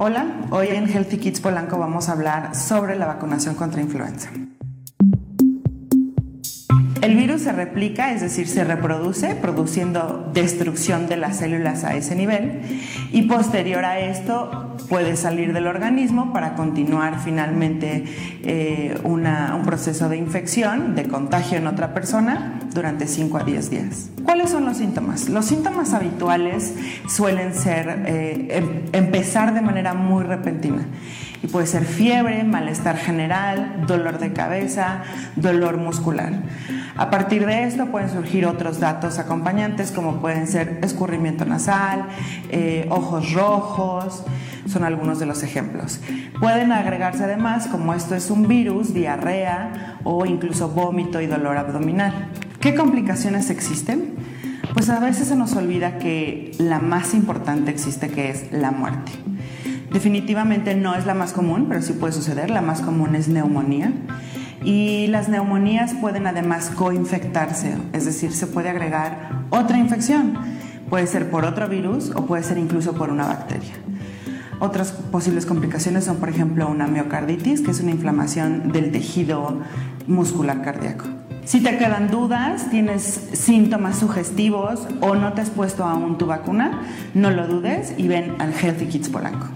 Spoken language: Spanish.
Hola, hoy en Healthy Kids Polanco vamos a hablar sobre la vacunación contra influenza. El virus se replica, es decir, se reproduce, produciendo destrucción de las células a ese nivel, y posterior a esto puede salir del organismo para continuar finalmente eh, un proceso de infección, de contagio en otra persona durante 5 a 10 días. ¿Cuáles son los síntomas? Los síntomas habituales suelen ser eh, em, empezar de manera muy repentina y puede ser fiebre, malestar general, dolor de cabeza, dolor muscular. A partir de esto pueden surgir otros datos acompañantes como pueden ser escurrimiento nasal, eh, ojos rojos, son algunos de los ejemplos. Pueden agregarse además, como esto es un virus, diarrea o incluso vómito y dolor abdominal. ¿Qué complicaciones existen? Pues a veces se nos olvida que la más importante existe que es la muerte. Definitivamente no es la más común, pero sí puede suceder. La más común es neumonía. Y las neumonías pueden además coinfectarse, es decir, se puede agregar otra infección. Puede ser por otro virus o puede ser incluso por una bacteria. Otras posibles complicaciones son, por ejemplo, una miocarditis, que es una inflamación del tejido muscular cardíaco. Si te quedan dudas, tienes síntomas sugestivos o no te has puesto aún tu vacuna, no lo dudes y ven al Healthy Kids Polanco.